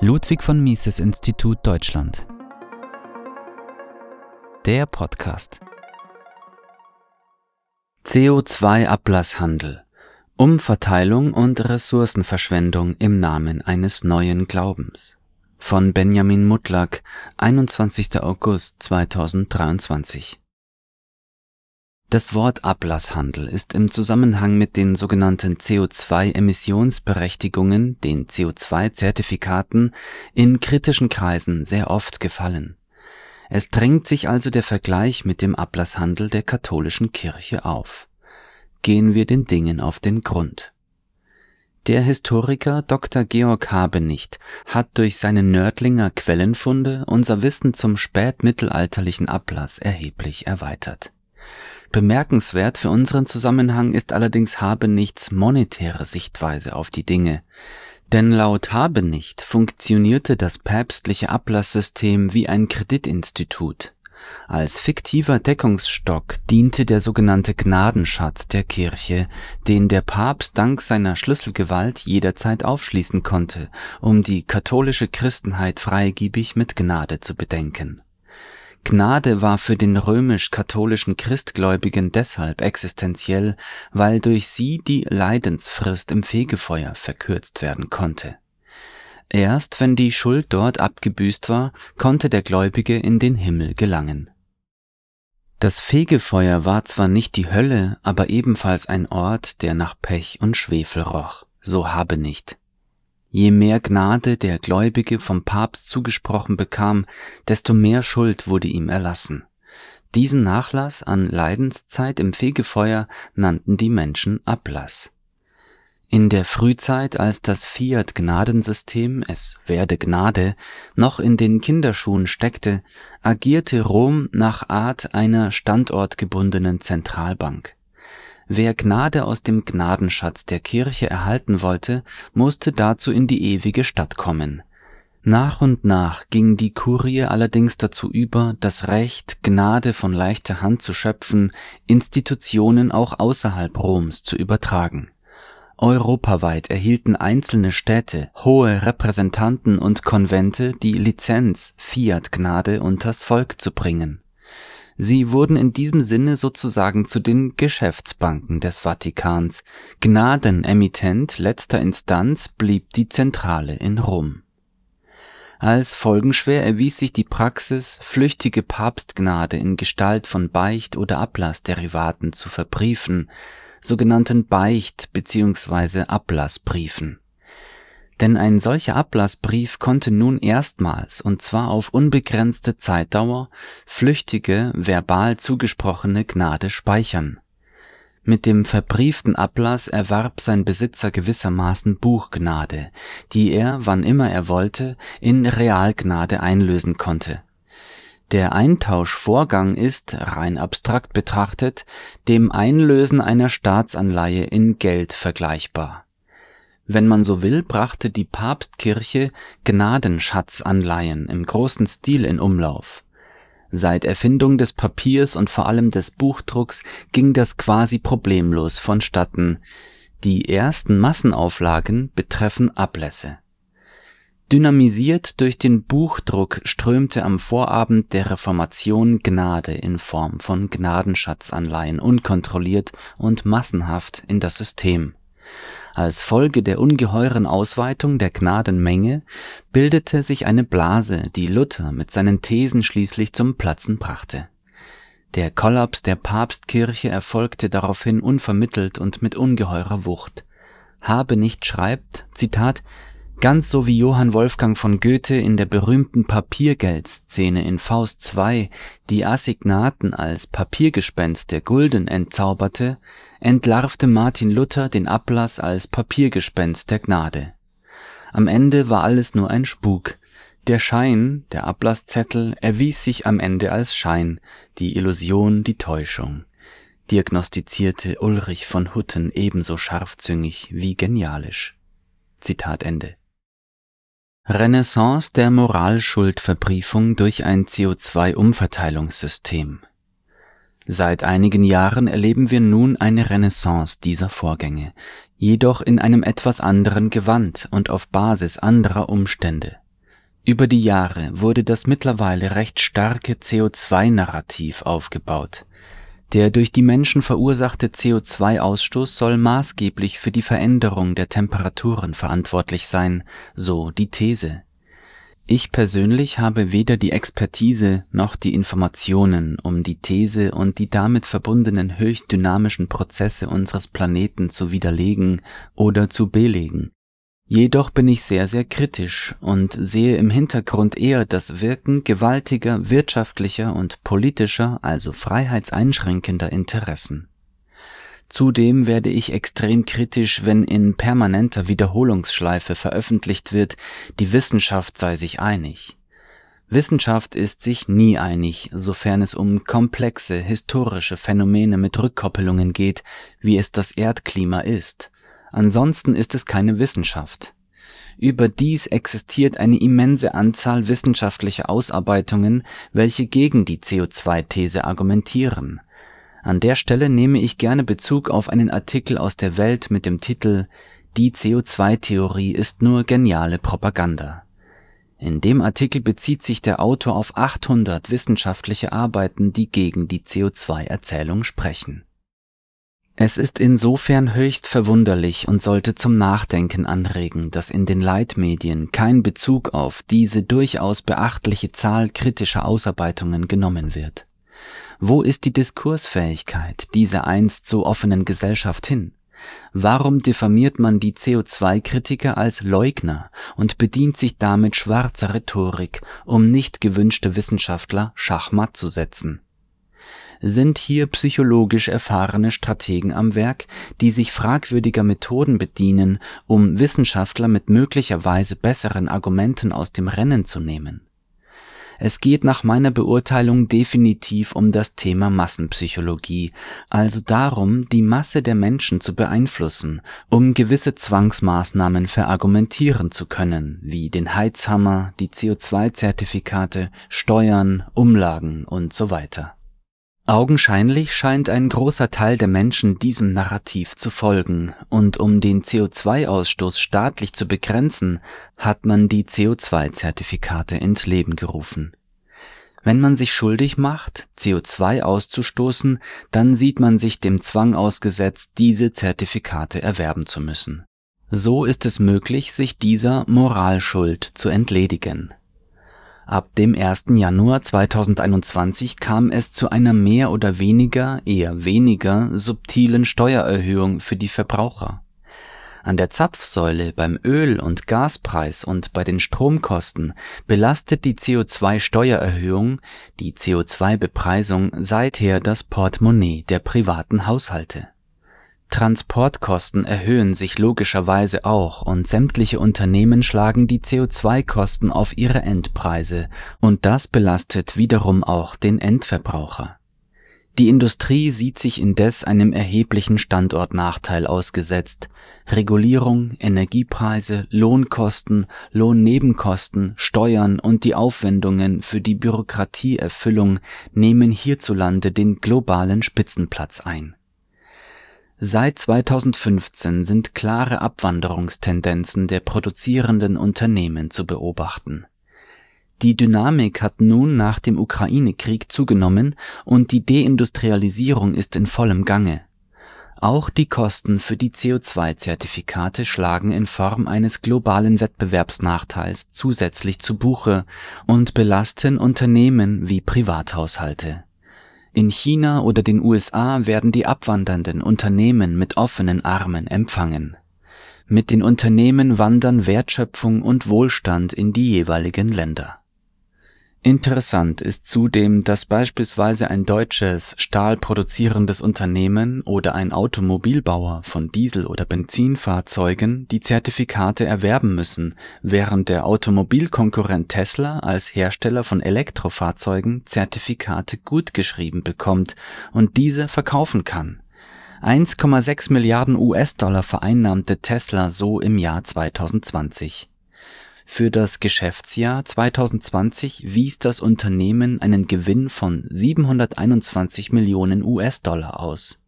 Ludwig von Mises Institut Deutschland. Der Podcast. CO2-Ablasshandel. Umverteilung und Ressourcenverschwendung im Namen eines neuen Glaubens. Von Benjamin Mutlak, 21. August 2023. Das Wort Ablasshandel ist im Zusammenhang mit den sogenannten CO2-Emissionsberechtigungen, den CO2-Zertifikaten, in kritischen Kreisen sehr oft gefallen. Es drängt sich also der Vergleich mit dem Ablasshandel der katholischen Kirche auf. Gehen wir den Dingen auf den Grund. Der Historiker Dr. Georg Habenicht hat durch seine Nördlinger Quellenfunde unser Wissen zum spätmittelalterlichen Ablass erheblich erweitert Bemerkenswert für unseren Zusammenhang ist allerdings Habenichts monetäre Sichtweise auf die Dinge. Denn laut Habenicht funktionierte das päpstliche Ablasssystem wie ein Kreditinstitut. Als fiktiver Deckungsstock diente der sogenannte Gnadenschatz der Kirche, den der Papst dank seiner Schlüsselgewalt jederzeit aufschließen konnte, um die katholische Christenheit freigebig mit Gnade zu bedenken Gnade war für den römisch-katholischen Christgläubigen deshalb existenziell, weil durch sie die Leidensfrist im Fegefeuer verkürzt werden konnte. Erst wenn die Schuld dort abgebüßt war, konnte der Gläubige in den Himmel gelangen. Das Fegefeuer war zwar nicht die Hölle, aber ebenfalls ein Ort, der nach Pech und Schwefel roch, so habe nicht. Je mehr Gnade der Gläubige vom Papst zugesprochen bekam, desto mehr Schuld wurde ihm erlassen. Diesen Nachlass an Leidenszeit im Fegefeuer nannten die Menschen Ablass. In der Frühzeit, als das Fiat-Gnadensystem, es werde Gnade, noch in den Kinderschuhen steckte, agierte Rom nach Art einer standortgebundenen Zentralbank Wer Gnade aus dem Gnadenschatz der Kirche erhalten wollte, musste dazu in die ewige Stadt kommen. Nach und nach ging die Kurie allerdings dazu über, das Recht, Gnade von leichter Hand zu schöpfen, Institutionen auch außerhalb Roms zu übertragen. Europaweit erhielten einzelne Städte, hohe Repräsentanten und Konvente die Lizenz, Fiat-Gnade unters Volk zu bringen Sie wurden in diesem Sinne sozusagen zu den Geschäftsbanken des Vatikans, Gnadenemittent letzter Instanz blieb die Zentrale in Rom. Als folgenschwer erwies sich die Praxis, flüchtige Papstgnade in Gestalt von Beicht oder Ablassderivaten zu verbriefen, sogenannten Beicht bzw. Ablassbriefen denn ein solcher Ablassbrief konnte nun erstmals, und zwar auf unbegrenzte Zeitdauer, flüchtige, verbal zugesprochene Gnade speichern. Mit dem verbrieften Ablass erwarb sein Besitzer gewissermaßen Buchgnade, die er, wann immer er wollte, in Realgnade einlösen konnte. Der Eintauschvorgang ist, rein abstrakt betrachtet, dem Einlösen einer Staatsanleihe in Geld vergleichbar wenn man so will, brachte die Papstkirche Gnadenschatzanleihen im großen Stil in Umlauf. Seit Erfindung des Papiers und vor allem des Buchdrucks ging das quasi problemlos vonstatten. Die ersten Massenauflagen betreffen Ablässe. Dynamisiert durch den Buchdruck strömte am Vorabend der Reformation Gnade in Form von Gnadenschatzanleihen unkontrolliert und massenhaft in das System als Folge der ungeheuren Ausweitung der Gnadenmenge bildete sich eine Blase, die Luther mit seinen Thesen schließlich zum Platzen brachte. Der Kollaps der Papstkirche erfolgte daraufhin unvermittelt und mit ungeheurer Wucht. Habenicht schreibt, Zitat, Ganz so wie Johann Wolfgang von Goethe in der berühmten Papiergeldszene in Faust II die Assignaten als Papiergespenst der Gulden entzauberte, entlarvte Martin Luther den Ablass als Papiergespenst der Gnade. Am Ende war alles nur ein Spuk. Der Schein, der Ablasszettel, erwies sich am Ende als Schein, die Illusion die Täuschung, diagnostizierte Ulrich von Hutten ebenso scharfzüngig wie genialisch. Zitat Ende. Renaissance der Moralschuldverbriefung durch ein CO2-Umverteilungssystem Seit einigen Jahren erleben wir nun eine Renaissance dieser Vorgänge, jedoch in einem etwas anderen Gewand und auf Basis anderer Umstände Über die Jahre wurde das mittlerweile recht starke CO2-Narrativ aufgebaut. Der durch die Menschen verursachte CO2-Ausstoß soll maßgeblich für die Veränderung der Temperaturen verantwortlich sein, so die These. Ich persönlich habe weder die Expertise noch die Informationen, um die These und die damit verbundenen höchst dynamischen Prozesse unseres Planeten zu widerlegen oder zu belegen Jedoch bin ich sehr, sehr kritisch und sehe im Hintergrund eher das Wirken gewaltiger wirtschaftlicher und politischer, also freiheitseinschränkender Interessen. Zudem werde ich extrem kritisch, wenn in permanenter Wiederholungsschleife veröffentlicht wird, die Wissenschaft sei sich einig. Wissenschaft ist sich nie einig, sofern es um komplexe historische Phänomene mit Rückkoppelungen geht, wie es das Erdklima ist. Ansonsten ist es keine Wissenschaft. Überdies existiert eine immense Anzahl wissenschaftlicher Ausarbeitungen, welche gegen die CO2-These argumentieren. An der Stelle nehme ich gerne Bezug auf einen Artikel aus der Welt mit dem Titel Die CO2-Theorie ist nur geniale Propaganda. In dem Artikel bezieht sich der Autor auf 800 wissenschaftliche Arbeiten, die gegen die CO2-Erzählung sprechen es ist insofern höchst verwunderlich und sollte zum Nachdenken anregen, dass in den Leitmedien kein Bezug auf diese durchaus beachtliche Zahl kritischer Ausarbeitungen genommen wird. Wo ist die Diskursfähigkeit dieser einst so offenen Gesellschaft hin? Warum diffamiert man die CO2-Kritiker als Leugner und bedient sich damit schwarzer Rhetorik, um nicht gewünschte Wissenschaftler schachmatt zu setzen? Sind hier psychologisch erfahrene Strategen am Werk, die sich fragwürdiger Methoden bedienen, um Wissenschaftler mit möglicherweise besseren Argumenten aus dem Rennen zu nehmen. Es geht nach meiner Beurteilung definitiv um das Thema Massenpsychologie, also darum, die Masse der Menschen zu beeinflussen, um gewisse Zwangsmaßnahmen verargumentieren zu können, wie den Heizhammer, die CO2-Zertifikate, Steuern, Umlagen und so weiter. Augenscheinlich scheint ein großer Teil der Menschen diesem Narrativ zu folgen, und um den CO2-Ausstoß staatlich zu begrenzen, hat man die CO2-Zertifikate ins Leben gerufen. Wenn man sich schuldig macht, CO2 auszustoßen, dann sieht man sich dem Zwang ausgesetzt, diese Zertifikate erwerben zu müssen. So ist es möglich, sich dieser Moralschuld zu entledigen Ab dem 1. Januar 2021 kam es zu einer mehr oder weniger, eher weniger subtilen Steuererhöhung für die Verbraucher. An der Zapfsäule beim Öl und Gaspreis und bei den Stromkosten belastet die CO2-Steuererhöhung, die CO2-Bepreisung seither das Portemonnaie der privaten Haushalte Transportkosten erhöhen sich logischerweise auch und sämtliche Unternehmen schlagen die CO2-Kosten auf ihre Endpreise und das belastet wiederum auch den Endverbraucher. Die Industrie sieht sich indes einem erheblichen Standortnachteil ausgesetzt. Regulierung, Energiepreise, Lohnkosten, Lohnnebenkosten, Steuern und die Aufwendungen für die Bürokratieerfüllung nehmen hierzulande den globalen Spitzenplatz ein Seit 2015 sind klare Abwanderungstendenzen der produzierenden Unternehmen zu beobachten. Die Dynamik hat nun nach dem Ukraine-Krieg zugenommen und die Deindustrialisierung ist in vollem Gange. Auch die Kosten für die CO2-Zertifikate schlagen in Form eines globalen Wettbewerbsnachteils zusätzlich zu Buche und belasten Unternehmen wie Privathaushalte in China oder den USA werden die abwandernden Unternehmen mit offenen Armen empfangen. Mit den Unternehmen wandern Wertschöpfung und Wohlstand in die jeweiligen Länder Interessant ist zudem, dass beispielsweise ein deutsches stahlproduzierendes Unternehmen oder ein Automobilbauer von Diesel oder Benzinfahrzeugen die Zertifikate erwerben müssen, während der Automobilkonkurrent Tesla als Hersteller von Elektrofahrzeugen Zertifikate gutgeschrieben bekommt und diese verkaufen kann. 1,6 Milliarden US-Dollar vereinnahmte Tesla so im Jahr 2020 für das Geschäftsjahr 2020 wies das Unternehmen einen Gewinn von 721 Millionen US-Dollar aus.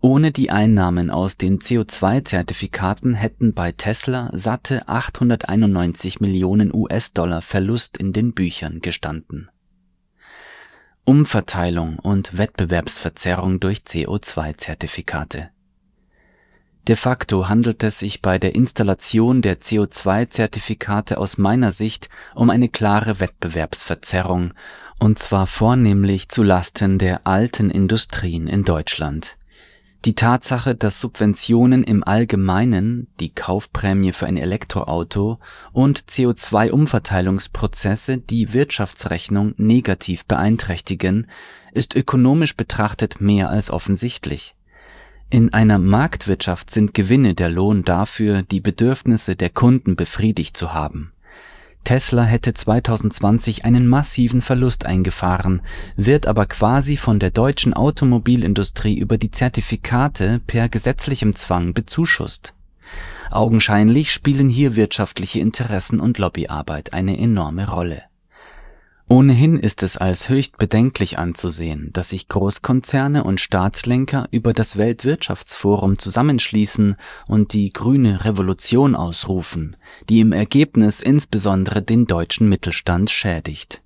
Ohne die Einnahmen aus den CO2-Zertifikaten hätten bei Tesla satte 891 Millionen US-Dollar Verlust in den Büchern gestanden. Umverteilung und Wettbewerbsverzerrung durch CO2-Zertifikate De facto handelt es sich bei der Installation der CO2-Zertifikate aus meiner Sicht um eine klare Wettbewerbsverzerrung, und zwar vornehmlich zu Lasten der alten Industrien in Deutschland die Tatsache, dass Subventionen im Allgemeinen, die Kaufprämie für ein Elektroauto und CO2-Umverteilungsprozesse die Wirtschaftsrechnung negativ beeinträchtigen, ist ökonomisch betrachtet mehr als offensichtlich. In einer Marktwirtschaft sind Gewinne der Lohn dafür, die Bedürfnisse der Kunden befriedigt zu haben Tesla hätte 2020 einen massiven Verlust eingefahren, wird aber quasi von der deutschen Automobilindustrie über die Zertifikate per gesetzlichem Zwang bezuschusst. Augenscheinlich spielen hier wirtschaftliche Interessen und Lobbyarbeit eine enorme Rolle Ohnehin ist es als höchst bedenklich anzusehen, dass sich Großkonzerne und Staatslenker über das Weltwirtschaftsforum zusammenschließen und die grüne Revolution ausrufen, die im Ergebnis insbesondere den deutschen Mittelstand schädigt.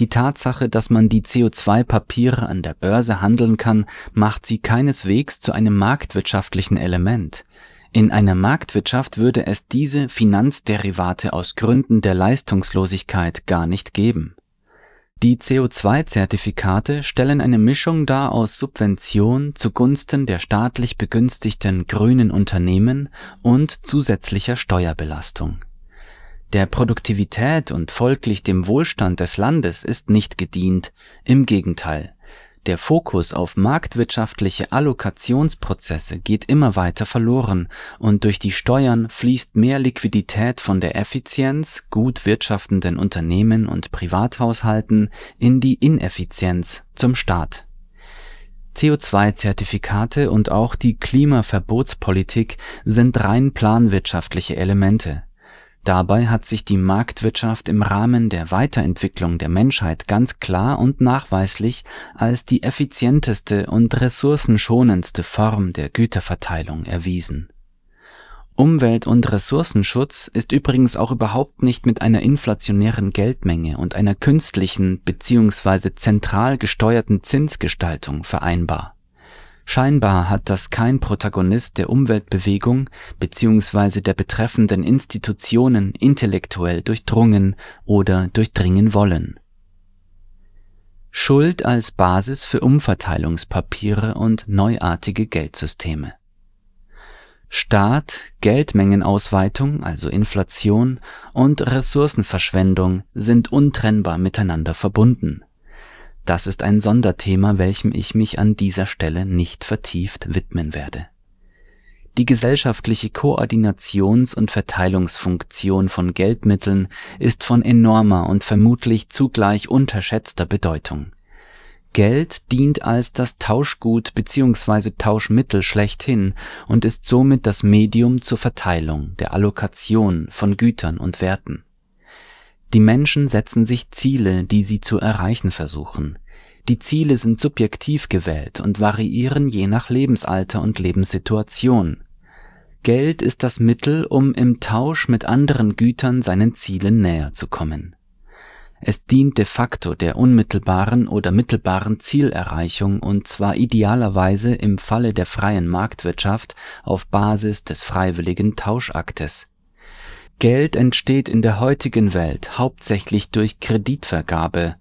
Die Tatsache, dass man die CO2-Papiere an der Börse handeln kann, macht sie keineswegs zu einem marktwirtschaftlichen Element in einer Marktwirtschaft würde es diese Finanzderivate aus Gründen der Leistungslosigkeit gar nicht geben. Die CO2-Zertifikate stellen eine Mischung dar aus Subvention zugunsten der staatlich begünstigten grünen Unternehmen und zusätzlicher Steuerbelastung. Der Produktivität und folglich dem Wohlstand des Landes ist nicht gedient, im Gegenteil der Fokus auf marktwirtschaftliche Allokationsprozesse geht immer weiter verloren und durch die Steuern fließt mehr Liquidität von der Effizienz gut wirtschaftenden Unternehmen und Privathaushalten in die Ineffizienz zum Staat. CO2-Zertifikate und auch die Klimaverbotspolitik sind rein planwirtschaftliche Elemente Dabei hat sich die Marktwirtschaft im Rahmen der Weiterentwicklung der Menschheit ganz klar und nachweislich als die effizienteste und ressourcenschonendste Form der Güterverteilung erwiesen. Umwelt und Ressourcenschutz ist übrigens auch überhaupt nicht mit einer inflationären Geldmenge und einer künstlichen bzw. zentral gesteuerten Zinsgestaltung vereinbar Scheinbar hat das kein Protagonist der Umweltbewegung bzw. der betreffenden Institutionen intellektuell durchdrungen oder durchdringen wollen. Schuld als Basis für Umverteilungspapiere und neuartige Geldsysteme Staat, Geldmengenausweitung also Inflation und Ressourcenverschwendung sind untrennbar miteinander verbunden das ist ein Sonderthema, welchem ich mich an dieser Stelle nicht vertieft widmen werde. Die gesellschaftliche Koordinations- und Verteilungsfunktion von Geldmitteln ist von enormer und vermutlich zugleich unterschätzter Bedeutung. Geld dient als das Tauschgut bzw. Tauschmittel schlechthin und ist somit das Medium zur Verteilung, der Allokation von Gütern und Werten die Menschen setzen sich Ziele, die sie zu erreichen versuchen. Die Ziele sind subjektiv gewählt und variieren je nach Lebensalter und Lebenssituation. Geld ist das Mittel, um im Tausch mit anderen Gütern seinen Zielen näher zu kommen. Es dient de facto der unmittelbaren oder mittelbaren Zielerreichung und zwar idealerweise im Falle der freien Marktwirtschaft auf Basis des freiwilligen Tauschaktes Geld entsteht in der heutigen Welt hauptsächlich durch Kreditvergabe,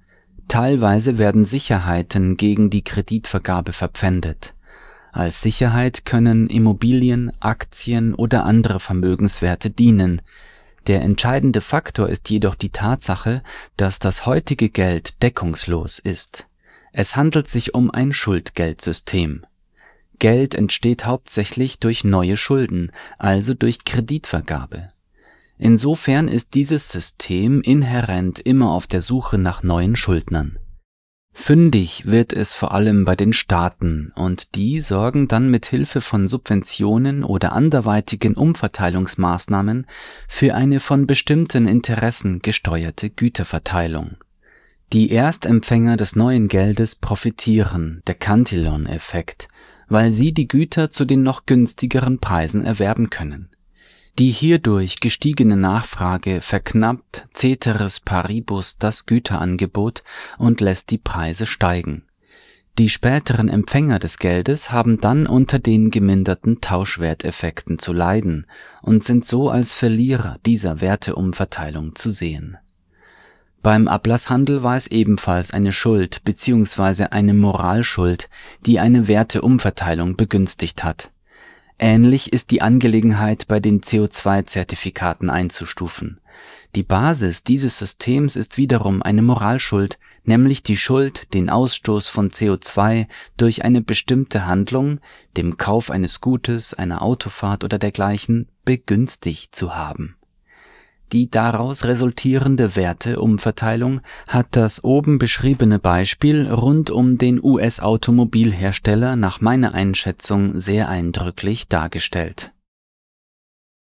teilweise werden Sicherheiten gegen die Kreditvergabe verpfändet. Als Sicherheit können Immobilien, Aktien oder andere Vermögenswerte dienen. Der entscheidende Faktor ist jedoch die Tatsache, dass das heutige Geld deckungslos ist. Es handelt sich um ein Schuldgeldsystem. Geld entsteht hauptsächlich durch neue Schulden, also durch Kreditvergabe Insofern ist dieses System inhärent immer auf der Suche nach neuen Schuldnern. Fündig wird es vor allem bei den Staaten und die sorgen dann mit Hilfe von Subventionen oder anderweitigen Umverteilungsmaßnahmen für eine von bestimmten Interessen gesteuerte Güterverteilung. Die Erstempfänger des neuen Geldes profitieren, der Cantillon-Effekt, weil sie die Güter zu den noch günstigeren Preisen erwerben können. Die hierdurch gestiegene Nachfrage verknappt ceteris paribus das Güterangebot und lässt die Preise steigen. Die späteren Empfänger des Geldes haben dann unter den geminderten Tauschwerteffekten zu leiden und sind so als Verlierer dieser Werteumverteilung zu sehen. Beim Ablasshandel war es ebenfalls eine Schuld bzw. eine Moralschuld, die eine Werteumverteilung begünstigt hat. Ähnlich ist die Angelegenheit bei den CO2-Zertifikaten einzustufen. Die Basis dieses Systems ist wiederum eine Moralschuld, nämlich die Schuld, den Ausstoß von CO2 durch eine bestimmte Handlung, dem Kauf eines Gutes, einer Autofahrt oder dergleichen, begünstigt zu haben. Die daraus resultierende Werteumverteilung hat das oben beschriebene Beispiel rund um den US-Automobilhersteller nach meiner Einschätzung sehr eindrücklich dargestellt.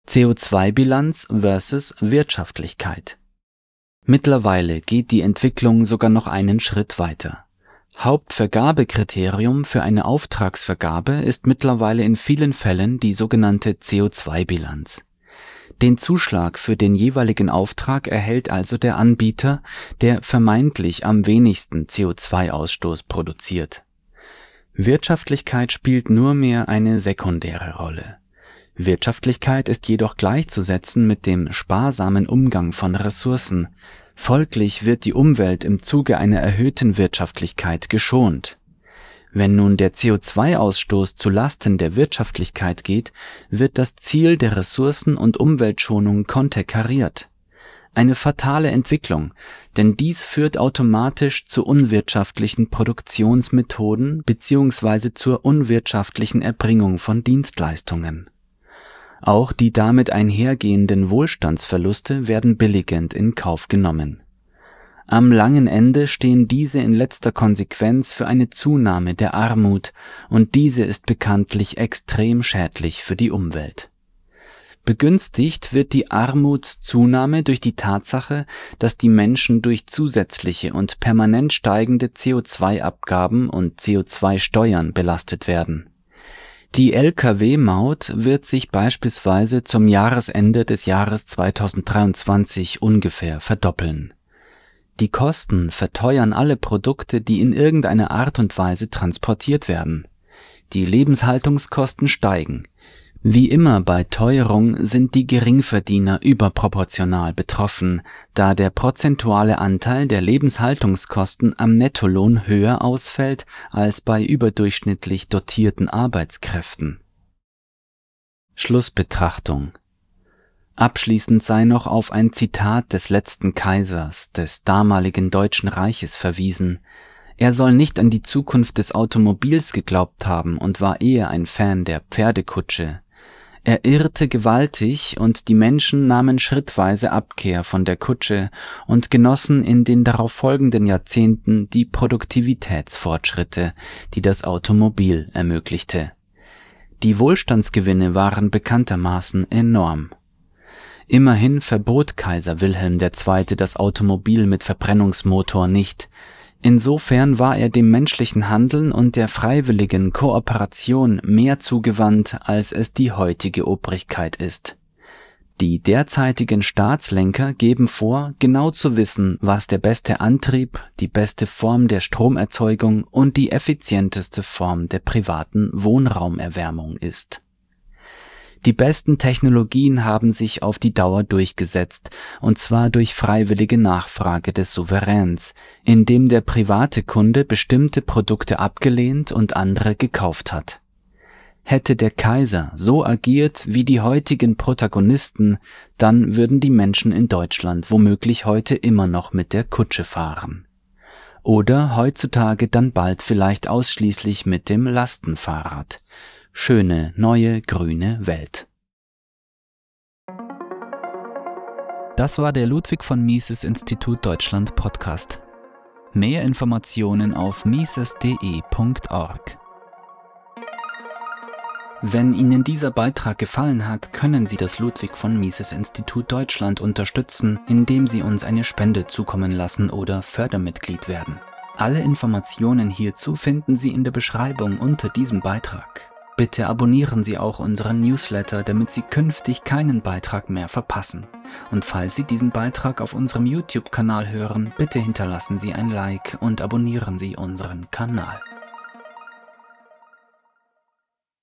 CO2-Bilanz versus Wirtschaftlichkeit Mittlerweile geht die Entwicklung sogar noch einen Schritt weiter. Hauptvergabekriterium für eine Auftragsvergabe ist mittlerweile in vielen Fällen die sogenannte CO2-Bilanz. Den Zuschlag für den jeweiligen Auftrag erhält also der Anbieter, der vermeintlich am wenigsten CO2-Ausstoß produziert. Wirtschaftlichkeit spielt nur mehr eine sekundäre Rolle. Wirtschaftlichkeit ist jedoch gleichzusetzen mit dem sparsamen Umgang von Ressourcen, folglich wird die Umwelt im Zuge einer erhöhten Wirtschaftlichkeit geschont. Wenn nun der CO2-Ausstoß zu Lasten der Wirtschaftlichkeit geht, wird das Ziel der Ressourcen- und Umweltschonung konterkariert. Eine fatale Entwicklung, denn dies führt automatisch zu unwirtschaftlichen Produktionsmethoden bzw. zur unwirtschaftlichen Erbringung von Dienstleistungen auch die damit einhergehenden Wohlstandsverluste werden billigend in Kauf genommen. Am langen Ende stehen diese in letzter Konsequenz für eine Zunahme der Armut, und diese ist bekanntlich extrem schädlich für die Umwelt. Begünstigt wird die Armutszunahme durch die Tatsache, dass die Menschen durch zusätzliche und permanent steigende CO2-Abgaben und CO2-Steuern belastet werden die Lkw-Maut wird sich beispielsweise zum Jahresende des Jahres 2023 ungefähr verdoppeln. Die Kosten verteuern alle Produkte, die in irgendeiner Art und Weise transportiert werden. Die Lebenshaltungskosten steigen wie immer bei Teuerung sind die Geringverdiener überproportional betroffen, da der prozentuale Anteil der Lebenshaltungskosten am Nettolohn höher ausfällt als bei überdurchschnittlich dotierten Arbeitskräften. Schlussbetrachtung Abschließend sei noch auf ein Zitat des letzten Kaisers des damaligen Deutschen Reiches verwiesen, er soll nicht an die Zukunft des Automobils geglaubt haben und war eher ein Fan der Pferdekutsche, er irrte gewaltig, und die Menschen nahmen schrittweise Abkehr von der Kutsche und genossen in den darauffolgenden Jahrzehnten die Produktivitätsfortschritte, die das Automobil ermöglichte. Die Wohlstandsgewinne waren bekanntermaßen enorm. Immerhin verbot Kaiser Wilhelm II. das Automobil mit Verbrennungsmotor nicht, Insofern war er dem menschlichen Handeln und der freiwilligen Kooperation mehr zugewandt, als es die heutige Obrigkeit ist. Die derzeitigen Staatslenker geben vor, genau zu wissen, was der beste Antrieb, die beste Form der Stromerzeugung und die effizienteste Form der privaten Wohnraumerwärmung ist die besten Technologien haben sich auf die Dauer durchgesetzt, und zwar durch freiwillige Nachfrage des Souveräns, indem der private Kunde bestimmte Produkte abgelehnt und andere gekauft hat. Hätte der Kaiser so agiert wie die heutigen Protagonisten, dann würden die Menschen in Deutschland womöglich heute immer noch mit der Kutsche fahren. Oder heutzutage dann bald vielleicht ausschließlich mit dem Lastenfahrrad schöne neue grüne Welt. Das war der Ludwig von Mises Institut Deutschland Podcast. Mehr Informationen auf mises.de.org. Wenn Ihnen dieser Beitrag gefallen hat, können Sie das Ludwig von Mises Institut Deutschland unterstützen, indem Sie uns eine Spende zukommen lassen oder Fördermitglied werden. Alle Informationen hierzu finden Sie in der Beschreibung unter diesem Beitrag. Bitte abonnieren Sie auch unseren Newsletter, damit Sie künftig keinen Beitrag mehr verpassen. Und falls Sie diesen Beitrag auf unserem YouTube-Kanal hören, bitte hinterlassen Sie ein Like und abonnieren Sie unseren Kanal.